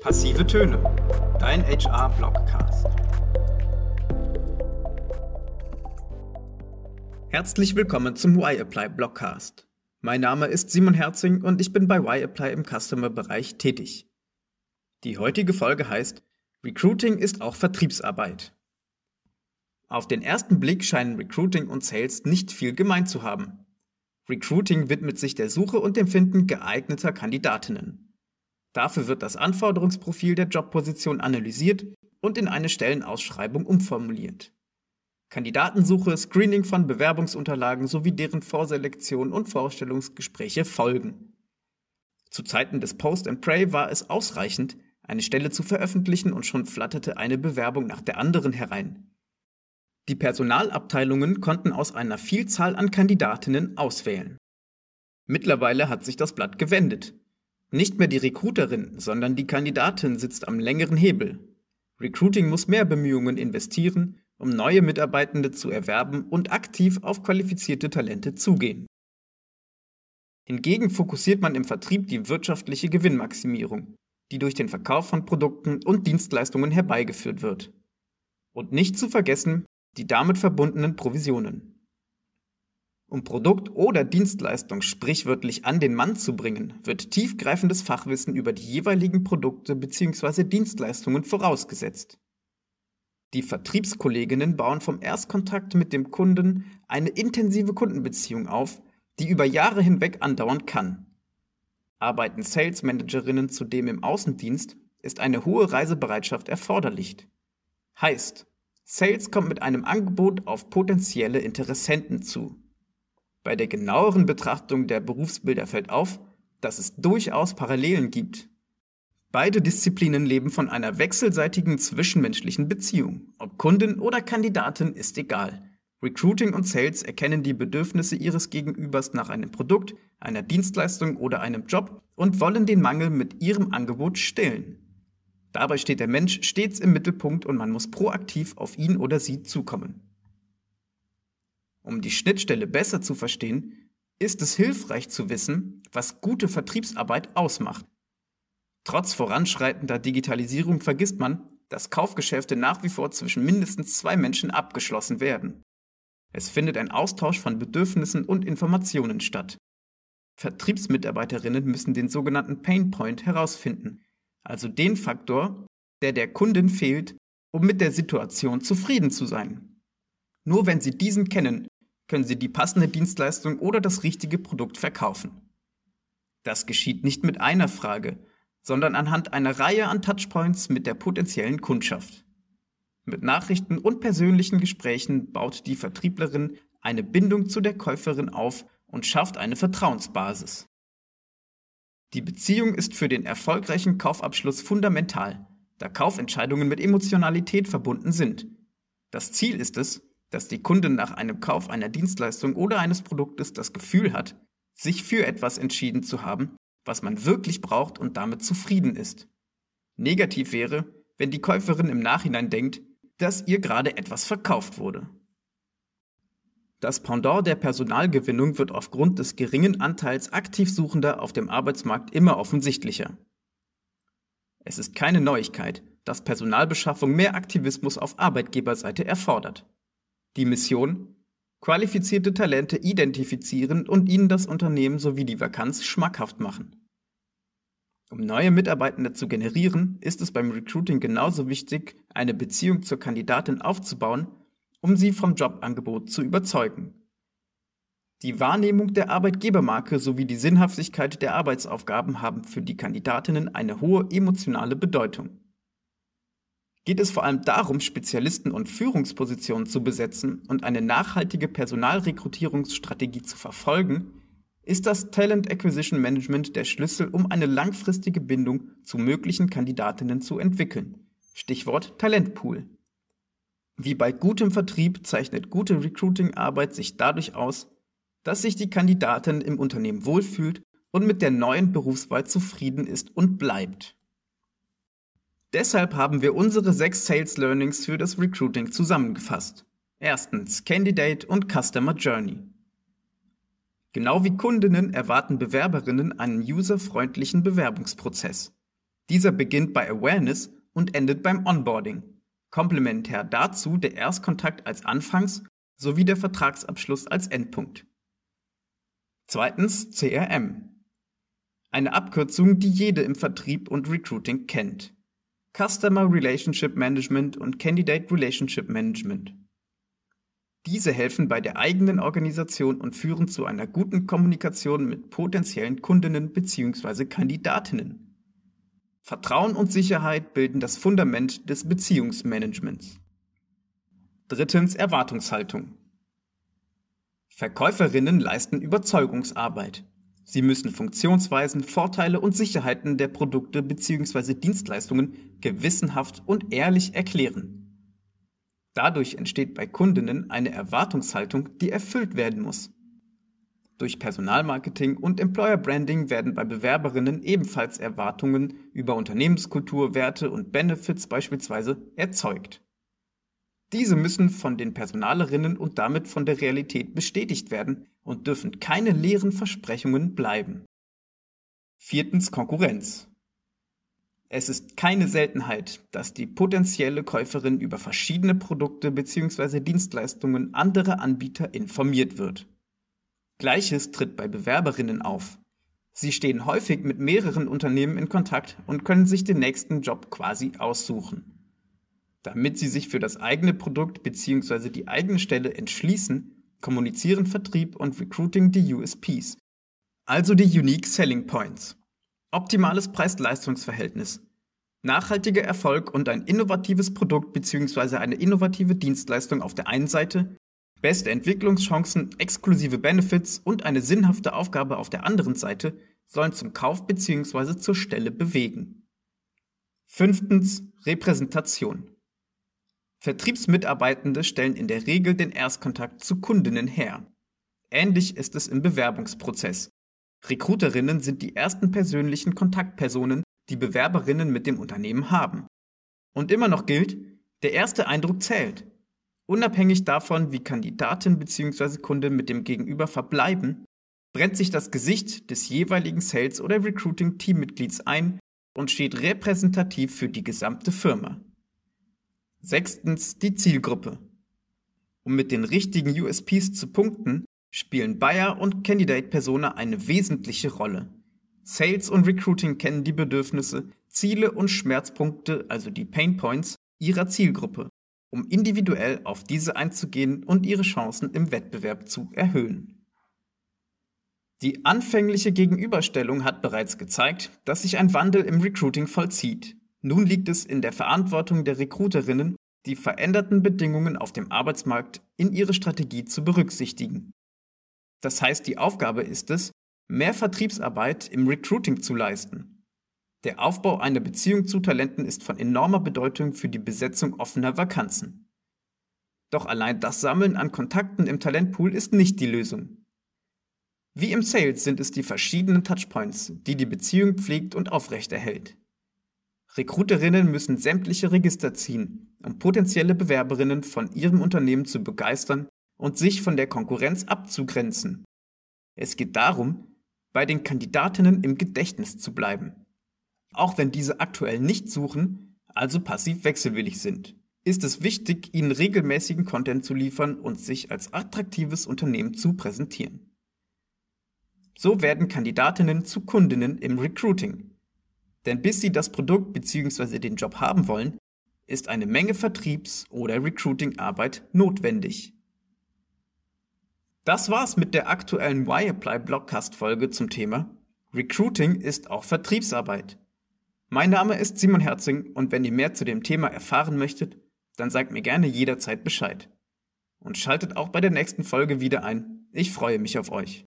Passive Töne, dein HR-Blogcast. Herzlich willkommen zum Y-Apply Blogcast. Mein Name ist Simon Herzing und ich bin bei Y-Apply im Customer-Bereich tätig. Die heutige Folge heißt Recruiting ist auch Vertriebsarbeit. Auf den ersten Blick scheinen Recruiting und Sales nicht viel gemein zu haben. Recruiting widmet sich der Suche und dem Finden geeigneter Kandidatinnen. Dafür wird das Anforderungsprofil der Jobposition analysiert und in eine Stellenausschreibung umformuliert. Kandidatensuche, Screening von Bewerbungsunterlagen sowie deren Vorselektion und Vorstellungsgespräche folgen. Zu Zeiten des Post and Pray war es ausreichend, eine Stelle zu veröffentlichen und schon flatterte eine Bewerbung nach der anderen herein. Die Personalabteilungen konnten aus einer Vielzahl an Kandidatinnen auswählen. Mittlerweile hat sich das Blatt gewendet. Nicht mehr die Recruiterin, sondern die Kandidatin sitzt am längeren Hebel. Recruiting muss mehr Bemühungen investieren, um neue Mitarbeitende zu erwerben und aktiv auf qualifizierte Talente zugehen. Hingegen fokussiert man im Vertrieb die wirtschaftliche Gewinnmaximierung, die durch den Verkauf von Produkten und Dienstleistungen herbeigeführt wird. Und nicht zu vergessen die damit verbundenen Provisionen. Um Produkt oder Dienstleistung sprichwörtlich an den Mann zu bringen, wird tiefgreifendes Fachwissen über die jeweiligen Produkte bzw. Dienstleistungen vorausgesetzt. Die Vertriebskolleginnen bauen vom Erstkontakt mit dem Kunden eine intensive Kundenbeziehung auf, die über Jahre hinweg andauern kann. Arbeiten Sales Managerinnen zudem im Außendienst, ist eine hohe Reisebereitschaft erforderlich. Heißt, Sales kommt mit einem Angebot auf potenzielle Interessenten zu. Bei der genaueren Betrachtung der Berufsbilder fällt auf, dass es durchaus Parallelen gibt. Beide Disziplinen leben von einer wechselseitigen zwischenmenschlichen Beziehung. Ob Kundin oder Kandidatin ist egal. Recruiting und Sales erkennen die Bedürfnisse ihres Gegenübers nach einem Produkt, einer Dienstleistung oder einem Job und wollen den Mangel mit ihrem Angebot stillen. Dabei steht der Mensch stets im Mittelpunkt und man muss proaktiv auf ihn oder sie zukommen. Um die Schnittstelle besser zu verstehen, ist es hilfreich zu wissen, was gute Vertriebsarbeit ausmacht. Trotz voranschreitender Digitalisierung vergisst man, dass Kaufgeschäfte nach wie vor zwischen mindestens zwei Menschen abgeschlossen werden. Es findet ein Austausch von Bedürfnissen und Informationen statt. Vertriebsmitarbeiterinnen müssen den sogenannten Pain Point herausfinden, also den Faktor, der der Kundin fehlt, um mit der Situation zufrieden zu sein. Nur wenn Sie diesen kennen, können Sie die passende Dienstleistung oder das richtige Produkt verkaufen. Das geschieht nicht mit einer Frage, sondern anhand einer Reihe an Touchpoints mit der potenziellen Kundschaft. Mit Nachrichten und persönlichen Gesprächen baut die Vertrieblerin eine Bindung zu der Käuferin auf und schafft eine Vertrauensbasis. Die Beziehung ist für den erfolgreichen Kaufabschluss fundamental, da Kaufentscheidungen mit Emotionalität verbunden sind. Das Ziel ist es, dass die Kundin nach einem Kauf einer Dienstleistung oder eines Produktes das Gefühl hat, sich für etwas entschieden zu haben, was man wirklich braucht und damit zufrieden ist. Negativ wäre, wenn die Käuferin im Nachhinein denkt, dass ihr gerade etwas verkauft wurde. Das Pendant der Personalgewinnung wird aufgrund des geringen Anteils aktiv Suchender auf dem Arbeitsmarkt immer offensichtlicher. Es ist keine Neuigkeit, dass Personalbeschaffung mehr Aktivismus auf Arbeitgeberseite erfordert. Die Mission? Qualifizierte Talente identifizieren und ihnen das Unternehmen sowie die Vakanz schmackhaft machen. Um neue Mitarbeitende zu generieren, ist es beim Recruiting genauso wichtig, eine Beziehung zur Kandidatin aufzubauen um sie vom Jobangebot zu überzeugen. Die Wahrnehmung der Arbeitgebermarke sowie die Sinnhaftigkeit der Arbeitsaufgaben haben für die Kandidatinnen eine hohe emotionale Bedeutung. Geht es vor allem darum, Spezialisten und Führungspositionen zu besetzen und eine nachhaltige Personalrekrutierungsstrategie zu verfolgen, ist das Talent Acquisition Management der Schlüssel, um eine langfristige Bindung zu möglichen Kandidatinnen zu entwickeln. Stichwort Talentpool. Wie bei gutem Vertrieb zeichnet gute Recruiting-Arbeit sich dadurch aus, dass sich die Kandidatin im Unternehmen wohlfühlt und mit der neuen Berufswahl zufrieden ist und bleibt. Deshalb haben wir unsere sechs Sales Learnings für das Recruiting zusammengefasst. Erstens Candidate und Customer Journey. Genau wie Kundinnen erwarten Bewerberinnen einen userfreundlichen Bewerbungsprozess. Dieser beginnt bei Awareness und endet beim Onboarding. Komplementär dazu der Erstkontakt als Anfangs- sowie der Vertragsabschluss als Endpunkt. Zweitens CRM. Eine Abkürzung, die jede im Vertrieb und Recruiting kennt. Customer Relationship Management und Candidate Relationship Management. Diese helfen bei der eigenen Organisation und führen zu einer guten Kommunikation mit potenziellen Kundinnen bzw. Kandidatinnen. Vertrauen und Sicherheit bilden das Fundament des Beziehungsmanagements. Drittens Erwartungshaltung. Verkäuferinnen leisten Überzeugungsarbeit. Sie müssen Funktionsweisen, Vorteile und Sicherheiten der Produkte bzw. Dienstleistungen gewissenhaft und ehrlich erklären. Dadurch entsteht bei Kundinnen eine Erwartungshaltung, die erfüllt werden muss. Durch Personalmarketing und Employer Branding werden bei Bewerberinnen ebenfalls Erwartungen über Unternehmenskultur, Werte und Benefits beispielsweise erzeugt. Diese müssen von den Personalerinnen und damit von der Realität bestätigt werden und dürfen keine leeren Versprechungen bleiben. Viertens Konkurrenz. Es ist keine Seltenheit, dass die potenzielle Käuferin über verschiedene Produkte bzw. Dienstleistungen anderer Anbieter informiert wird. Gleiches tritt bei Bewerberinnen auf. Sie stehen häufig mit mehreren Unternehmen in Kontakt und können sich den nächsten Job quasi aussuchen. Damit sie sich für das eigene Produkt bzw. die eigene Stelle entschließen, kommunizieren Vertrieb und Recruiting die USPs, also die Unique Selling Points. Optimales Preis-Leistungs-Verhältnis. Nachhaltiger Erfolg und ein innovatives Produkt bzw. eine innovative Dienstleistung auf der einen Seite, beste Entwicklungschancen, exklusive Benefits und eine sinnhafte Aufgabe auf der anderen Seite sollen zum Kauf bzw. zur Stelle bewegen. Fünftens Repräsentation. Vertriebsmitarbeitende stellen in der Regel den Erstkontakt zu Kundinnen her. Ähnlich ist es im Bewerbungsprozess. Recruiterinnen sind die ersten persönlichen Kontaktpersonen, die Bewerberinnen mit dem Unternehmen haben. Und immer noch gilt, der erste Eindruck zählt. Unabhängig davon, wie Kandidatin bzw. Kunde mit dem Gegenüber verbleiben, brennt sich das Gesicht des jeweiligen Sales- oder Recruiting-Teammitglieds ein und steht repräsentativ für die gesamte Firma. Sechstens die Zielgruppe. Um mit den richtigen USPs zu punkten, spielen Buyer und Candidate Persona eine wesentliche Rolle. Sales und Recruiting kennen die Bedürfnisse, Ziele und Schmerzpunkte, also die Pain Points, ihrer Zielgruppe, um individuell auf diese einzugehen und ihre Chancen im Wettbewerb zu erhöhen. Die anfängliche Gegenüberstellung hat bereits gezeigt, dass sich ein Wandel im Recruiting vollzieht. Nun liegt es in der Verantwortung der Recruiterinnen, die veränderten Bedingungen auf dem Arbeitsmarkt in ihre Strategie zu berücksichtigen. Das heißt, die Aufgabe ist es, mehr Vertriebsarbeit im Recruiting zu leisten. Der Aufbau einer Beziehung zu Talenten ist von enormer Bedeutung für die Besetzung offener Vakanzen. Doch allein das Sammeln an Kontakten im Talentpool ist nicht die Lösung. Wie im Sales sind es die verschiedenen Touchpoints, die die Beziehung pflegt und aufrechterhält. Recruiterinnen müssen sämtliche Register ziehen, um potenzielle Bewerberinnen von ihrem Unternehmen zu begeistern und sich von der Konkurrenz abzugrenzen. Es geht darum, bei den Kandidatinnen im Gedächtnis zu bleiben. Auch wenn diese aktuell nicht suchen, also passiv wechselwillig sind, ist es wichtig, ihnen regelmäßigen Content zu liefern und sich als attraktives Unternehmen zu präsentieren. So werden Kandidatinnen zu Kundinnen im Recruiting. Denn bis sie das Produkt bzw. den Job haben wollen, ist eine Menge Vertriebs- oder Recruiting-Arbeit notwendig. Das war's mit der aktuellen Y-Apply Blogcast Folge zum Thema Recruiting ist auch Vertriebsarbeit. Mein Name ist Simon Herzing und wenn ihr mehr zu dem Thema erfahren möchtet, dann sagt mir gerne jederzeit Bescheid. Und schaltet auch bei der nächsten Folge wieder ein. Ich freue mich auf euch.